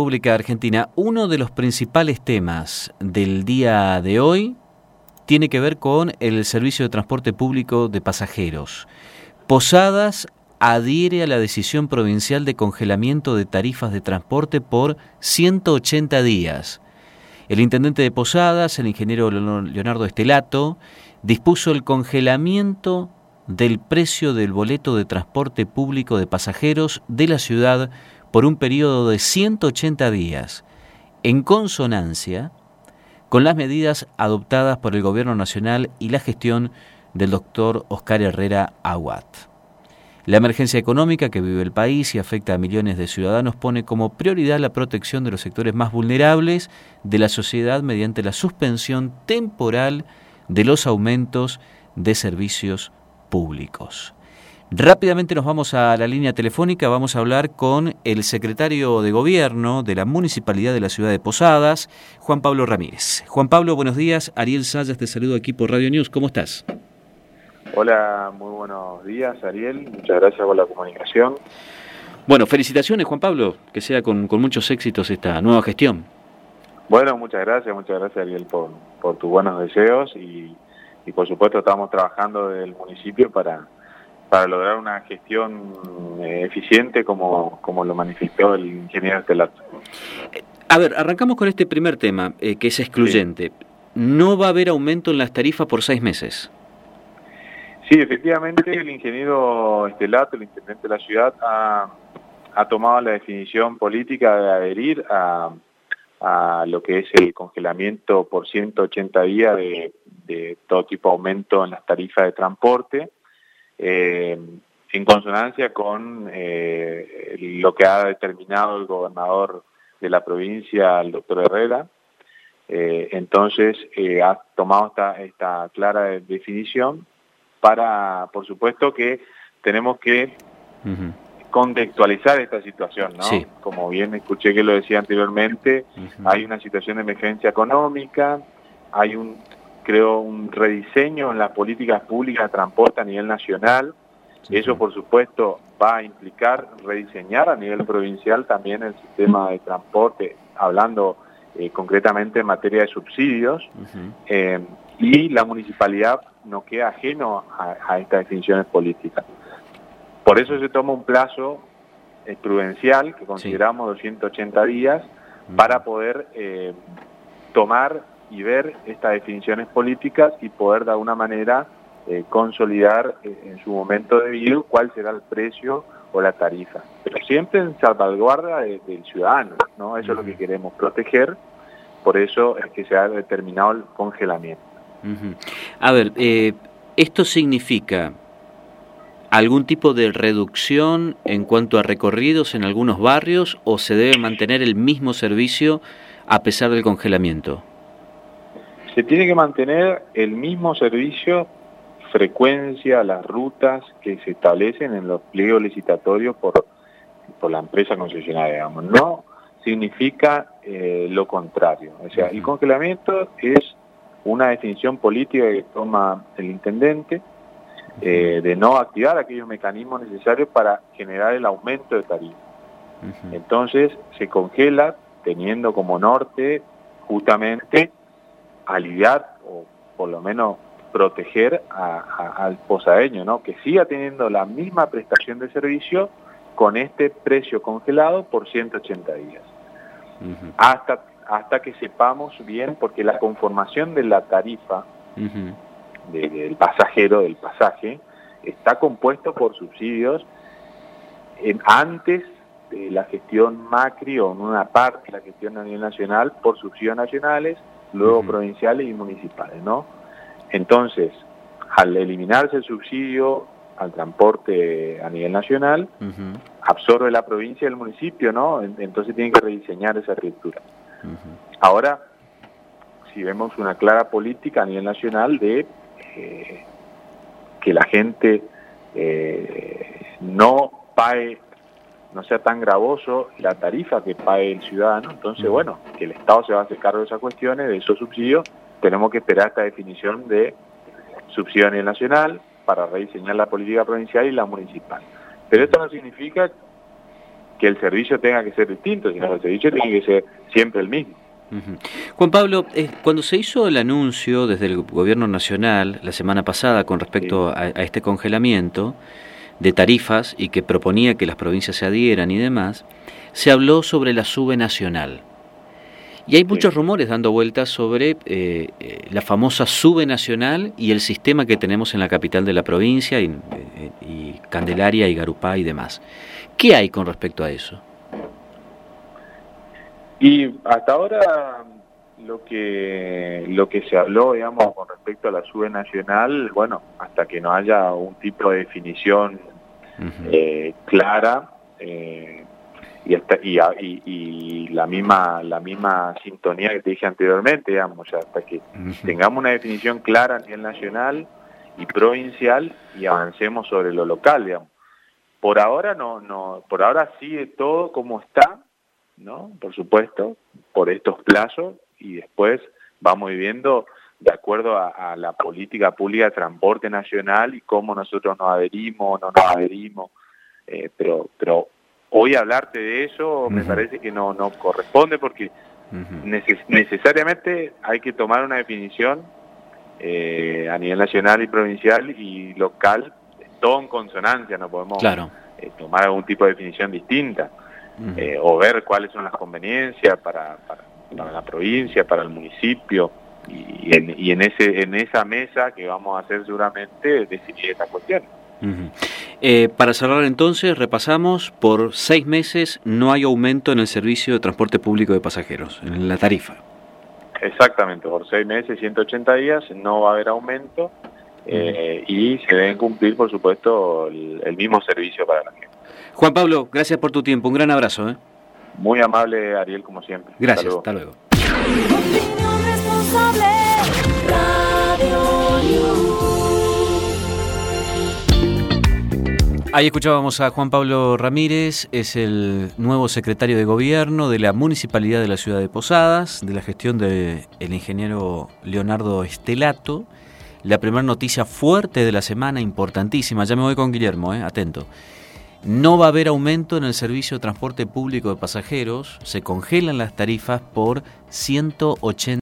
República Argentina, uno de los principales temas del día de hoy tiene que ver con el servicio de transporte público de pasajeros. Posadas adhiere a la decisión provincial de congelamiento de tarifas de transporte por 180 días. El intendente de Posadas, el ingeniero Leonardo Estelato, dispuso el congelamiento del precio del boleto de transporte público de pasajeros de la ciudad por un periodo de 180 días, en consonancia con las medidas adoptadas por el Gobierno Nacional y la gestión del doctor Oscar Herrera Aguat. La emergencia económica que vive el país y afecta a millones de ciudadanos pone como prioridad la protección de los sectores más vulnerables de la sociedad mediante la suspensión temporal de los aumentos de servicios públicos. Rápidamente nos vamos a la línea telefónica, vamos a hablar con el secretario de Gobierno de la Municipalidad de la Ciudad de Posadas, Juan Pablo Ramírez. Juan Pablo, buenos días. Ariel Sayas te saludo aquí por Radio News. ¿Cómo estás? Hola, muy buenos días, Ariel. Muchas gracias por la comunicación. Bueno, felicitaciones, Juan Pablo, que sea con, muchos éxitos esta nueva gestión. Bueno, muchas gracias, muchas gracias, Ariel, por, por tus buenos deseos y, y por supuesto estamos trabajando desde el municipio para para lograr una gestión eh, eficiente como, como lo manifestó el ingeniero Estelato. A ver, arrancamos con este primer tema, eh, que es excluyente. ¿No va a haber aumento en las tarifas por seis meses? Sí, efectivamente el ingeniero Estelato, el intendente de la ciudad, ha, tomado la definición política de adherir a, a, lo que es el congelamiento por 180 días de, de todo tipo de aumento en las tarifas de transporte eh, en consonancia con eh, lo que ha determinado el gobernador de la provincia, el doctor Herrera. Eh, entonces, ha tomado esta, esta clara definición para, por supuesto, que tenemos que contextualizar esta situación, ¿no? Como bien escuché que lo decía anteriormente, hay una situación de emergencia económica, hay un creo, un rediseño en las políticas públicas de transporte a nivel nacional. Eso, por supuesto, va a implicar rediseñar a nivel provincial también el sistema de transporte, hablando eh, concretamente en materia de subsidios. Eh, y la municipalidad no queda ajeno a, estas definiciones políticas. Por eso se toma un plazo eh, prudencial, que consideramos 280 días, para poder tomar y ver estas definiciones políticas y poder de alguna manera eh, consolidar eh, en su momento debido cuál será el precio o la tarifa. Pero siempre en salvaguarda del ciudadano, ¿no? Eso es lo que queremos proteger, por eso es que se ha determinado el congelamiento. A ver, eh, ¿esto significa algún tipo de reducción en cuanto a recorridos en algunos barrios o se debe mantener el mismo servicio a pesar del congelamiento? Se tiene que mantener el mismo servicio, frecuencia, las rutas que se establecen en los pliegos licitatorios por, por la empresa concesionaria, digamos. No significa eh, lo contrario. O sea, el congelamiento es una definición política que toma el intendente eh, de no activar aquellos mecanismos necesarios para generar el aumento de tarifa. Entonces se congela teniendo como norte justamente aliviar o por lo menos proteger al posadeño, ¿no? que siga teniendo la misma prestación de servicio con este precio congelado por 180 días. hasta, hasta que sepamos bien, porque la conformación de la tarifa del pasajero, del pasaje, está compuesto por subsidios en, antes de la gestión Macri o en una parte de la gestión a nivel nacional por subsidios nacionales luego provinciales y municipales, ¿no? Entonces, al eliminarse el subsidio al transporte a nivel nacional, absorbe la provincia y el municipio, ¿no? Entonces tienen que rediseñar esa arquitectura. Ahora, si vemos una clara política a nivel nacional de eh, que la gente eh, no pague no sea tan gravoso la tarifa que pague el ciudadano. Entonces, bueno, que el Estado se va a hacer cargo de esas cuestiones, de esos subsidios. Tenemos que esperar esta definición de subsidio a nivel nacional para rediseñar la política provincial y la municipal. Pero esto no significa que el servicio tenga que ser distinto, sino que el servicio tiene que ser siempre el mismo. Juan Pablo, eh, cuando se hizo el anuncio desde el Gobierno Nacional la semana pasada con respecto a, este congelamiento de tarifas y que proponía que las provincias se adhieran y demás, se habló sobre la sube nacional. Y hay muchos rumores dando vueltas sobre eh, eh, la famosa sube nacional y el sistema que tenemos en la capital de la provincia, y, y Candelaria y Garupá y demás. ¿Qué hay con respecto a eso? Y hasta ahora lo que lo que se habló, digamos, con respecto a la sube nacional, bueno, hasta que no haya un tipo de definición eh, clara eh, y, hasta, y, y, la misma la misma sintonía que te dije anteriormente, digamos, hasta que tengamos una definición clara a nivel nacional y provincial y avancemos sobre lo local, digamos. Por ahora no, no, por ahora sigue todo como está, ¿no? Por supuesto, por estos plazos y después vamos viviendo de acuerdo a, la política pública de transporte nacional y cómo nosotros nos adherimos, no nos adherimos, eh, pero, pero hoy hablarte de eso me parece que no, no corresponde porque necesariamente hay que tomar una definición eh, a nivel nacional y provincial y local, todo en consonancia, no podemos eh, tomar algún tipo de definición distinta. Eh, o ver cuáles son las conveniencias para, para, la provincia, para el municipio y, en, y en, ese, en esa mesa que vamos a hacer seguramente decidir esta cuestión. Eh, para cerrar entonces, repasamos, por seis meses no hay aumento en el servicio de transporte público de pasajeros, en la tarifa. Exactamente, por seis meses, 180 días, no va a haber aumento eh, y se deben cumplir, por supuesto, el mismo servicio para la gente. Juan Pablo, gracias por tu tiempo. Un gran abrazo. ¿eh? Muy amable, Ariel, como siempre. Gracias, hasta luego. Ahí escuchábamos a Juan Pablo Ramírez, es el nuevo secretario de gobierno de la Municipalidad de la Ciudad de Posadas, de la gestión del ingeniero Leonardo Estelato. La primera noticia fuerte de la semana, importantísima. Ya me voy con Guillermo, ¿eh? atento. No va a haber aumento en el servicio de transporte público de pasajeros, se congelan las tarifas por 180